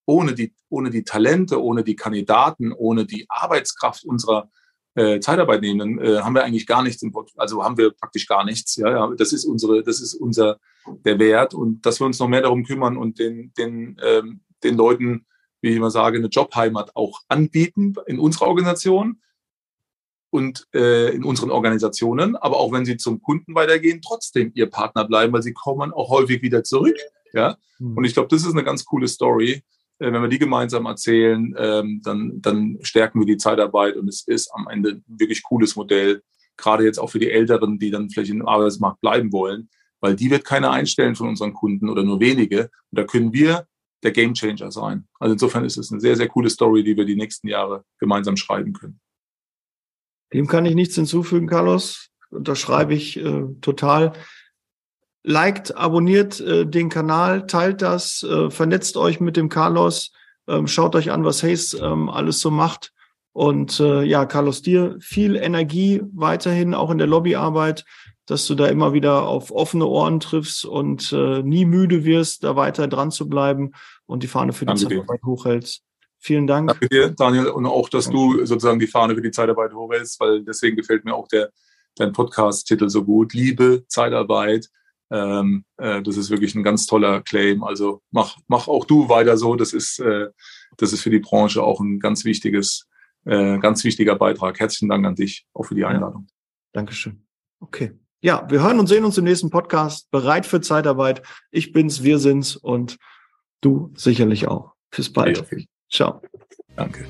ohne die, ohne die Talente, ohne die Kandidaten, ohne die Arbeitskraft unserer äh, Zeitarbeitnehmenden äh, haben wir eigentlich gar nichts im Portfolio, also haben wir praktisch gar nichts. Ja, ja, das ist unsere, das ist unser der Wert und dass wir uns noch mehr darum kümmern und den, den, ähm, den Leuten wie ich immer sage, eine Jobheimat auch anbieten in unserer Organisation und äh, in unseren Organisationen, aber auch wenn sie zum Kunden weitergehen, trotzdem ihr Partner bleiben, weil sie kommen auch häufig wieder zurück. Ja? Mhm. Und ich glaube, das ist eine ganz coole Story. Äh, wenn wir die gemeinsam erzählen, ähm, dann, dann stärken wir die Zeitarbeit und es ist am Ende ein wirklich cooles Modell, gerade jetzt auch für die Älteren, die dann vielleicht im Arbeitsmarkt bleiben wollen, weil die wird keiner einstellen von unseren Kunden oder nur wenige. Und da können wir der Gamechanger sein. Also insofern ist es eine sehr, sehr coole Story, die wir die nächsten Jahre gemeinsam schreiben können. Dem kann ich nichts hinzufügen, Carlos. Unterschreibe ich äh, total. Liked, abonniert äh, den Kanal, teilt das, äh, vernetzt euch mit dem Carlos, ähm, schaut euch an, was Hayes ähm, alles so macht. Und äh, ja, Carlos, dir viel Energie weiterhin, auch in der Lobbyarbeit dass du da immer wieder auf offene Ohren triffst und äh, nie müde wirst, da weiter dran zu bleiben und die Fahne für die Danke Zeitarbeit dir. hochhältst. Vielen Dank. Danke dir, Daniel, und auch, dass Danke. du sozusagen die Fahne für die Zeitarbeit hochhältst, weil deswegen gefällt mir auch der, dein Podcast-Titel so gut. Liebe Zeitarbeit. Ähm, äh, das ist wirklich ein ganz toller Claim. Also mach, mach auch du weiter so. Das ist, äh, das ist für die Branche auch ein ganz wichtiges, äh, ganz wichtiger Beitrag. Herzlichen Dank an dich, auch für die Einladung. Ja. Dankeschön. Okay. Ja, wir hören und sehen uns im nächsten Podcast. Bereit für Zeitarbeit. Ich bin's, wir sind's und du sicherlich auch. Bis bald. Ciao. Danke.